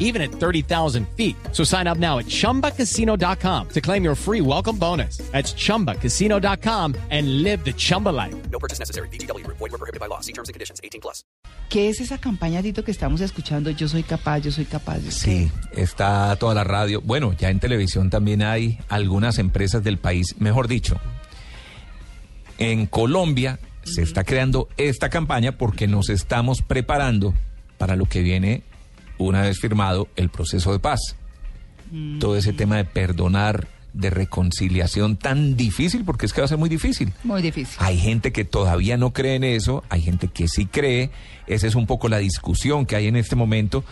even at 30,000 feet. So sign up now at chumbacasino.com to claim your free welcome bonus. That's chumbacasino.com and live the Chumba life. No purchase necessary. BGW. Void were prohibited by law. See terms and conditions. 18 plus. ¿Qué es esa campaña, Tito, que estamos escuchando? Yo soy capaz, yo soy capaz. yo soy- Sí, está toda la radio. Bueno, ya en televisión también hay algunas empresas del país, mejor dicho. En Colombia se está creando esta campaña porque nos estamos preparando para lo que viene una vez firmado el proceso de paz. Todo ese tema de perdonar, de reconciliación tan difícil, porque es que va a ser muy difícil. Muy difícil. Hay gente que todavía no cree en eso, hay gente que sí cree. Esa es un poco la discusión que hay en este momento.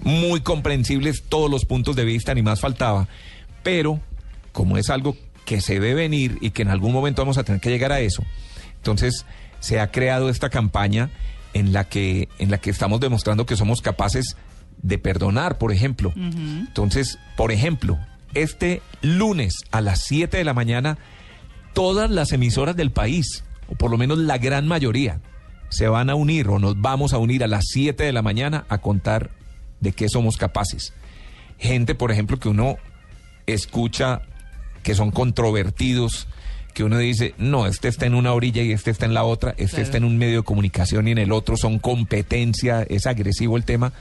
Muy comprensibles todos los puntos de vista, ni más faltaba. Pero como es algo que se ve venir y que en algún momento vamos a tener que llegar a eso, entonces se ha creado esta campaña en la que, en la que estamos demostrando que somos capaces de perdonar, por ejemplo. Entonces, por ejemplo, este lunes a las 7 de la mañana, todas las emisoras del país, o por lo menos la gran mayoría, se van a unir o nos vamos a unir a las 7 de la mañana a contar de qué somos capaces. Gente, por ejemplo, que uno escucha que son controvertidos, que uno dice, no, este está en una orilla y este está en la otra, este Claro. está en un medio de comunicación y en el otro son competencia, es agresivo el tema,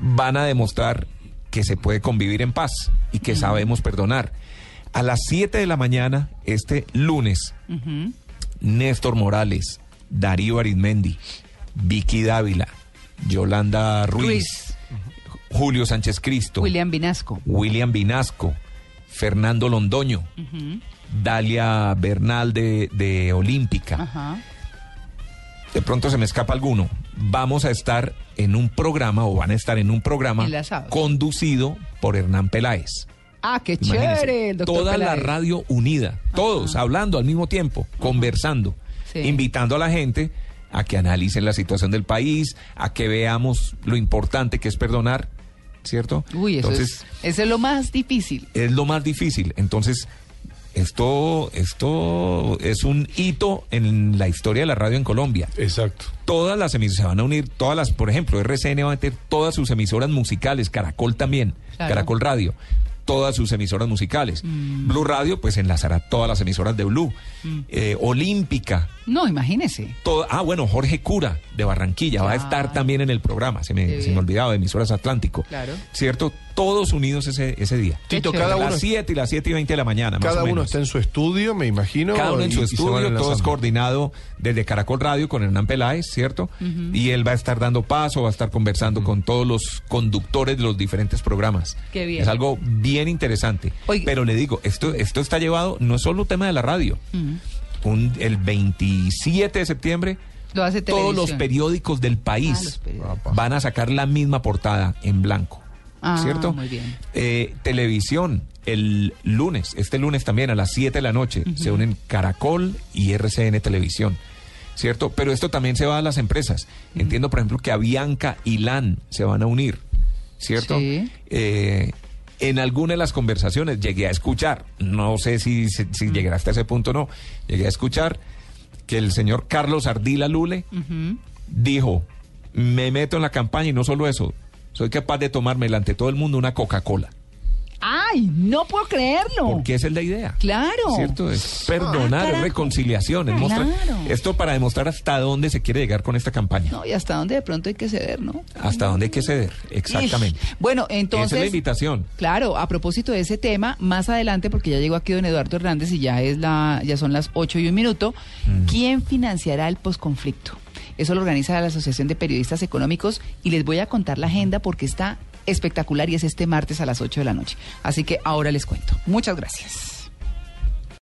van a demostrar que se puede convivir en paz y que sabemos perdonar. A las 7 de la mañana, este lunes, Néstor Morales, Darío Arizmendi, Vicky Dávila, Yolanda Ruiz, Ruiz. Julio Sánchez Cristo, William Vinasco. William Vinasco, Fernando Londoño, Dalia Bernal de, de Olímpica. De pronto se me escapa alguno. Vamos a estar en un programa o van a estar en un programa conducido por Hernán Peláez. Ah, qué Imagínense, chévere. El doctor toda la radio unida, todos hablando al mismo tiempo, conversando, Sí. invitando a la gente a que analicen la situación del país, a que veamos lo importante que es perdonar, ¿cierto? Uy, eso Entonces, es, eso es lo más difícil. es lo más difícil. Entonces, esto, esto es un hito en la historia de la radio en Colombia. Exacto. Todas las emisoras se van a unir, todas las, por ejemplo, RCN va a meter todas sus emisoras musicales, Caracol también, Claro. Caracol Radio, todas sus emisoras musicales. Blue Radio, pues enlazará todas las emisoras de Blue. Eh, Olímpica, No, imagínese. todo, ah, bueno, Jorge Cura de Barranquilla va a estar Claro. también en el programa, se me, se me olvidaba, de emisoras Atlántico. Claro. ¿Cierto? Todos unidos ese, ese día. Tito, cada a uno, las 7 y las 7 y 20 de la mañana. más cada o uno menos. está en su estudio, me imagino. Cada uno en su estudio, todo es coordinado desde Caracol Radio con Hernán Peláez, ¿cierto? Y él va a estar dando paso, va a estar conversando con todos los conductores de los diferentes programas. Qué bien. Es algo bien interesante. Oiga. Pero le digo, esto, esto está llevado, no es solo un tema de la radio. Un- el 27 de septiembre, Lo hace todos los periódicos del país Ah, periódicos. van a sacar la misma portada en blanco. Ah, ¿Cierto? muy bien. Eh, televisión, el lunes, este lunes también a las 7 de la noche, se unen Caracol y RCN Televisión. ¿Cierto? Pero esto también se va a las empresas. Entiendo, por ejemplo, que Avianca y LAN se van a unir. ¿Cierto? Sí. Eh, en alguna de las conversaciones llegué a escuchar, no sé si, si, si llegará hasta ese punto o no, llegué a escuchar que el señor Carlos Ardila Lule dijo, me meto en la campaña y no solo eso, soy capaz de tomarme ante todo el mundo una Coca-Cola. ¡Ay! No puedo creerlo. Porque esa es la idea. Claro. ¿Cierto? Es perdonar, Ah, es carajo. reconciliación. es mostrar- Claro. esto para demostrar hasta dónde se quiere llegar con esta campaña. No, y hasta dónde de pronto hay que ceder, ¿no? Hasta dónde hay que ceder. Exactamente. Ish. Bueno, entonces. Esa es la invitación. Claro, a propósito de ese tema, más adelante, porque ya llegó aquí don Eduardo Hernández y ya es la, ya son las 8 y un minuto, ¿quién financiará el posconflicto? Eso lo organiza la Asociación de Periodistas Económicos y les voy a contar la agenda porque está espectacular y es este martes a las 8 de la noche. Así que ahora les cuento. Muchas gracias.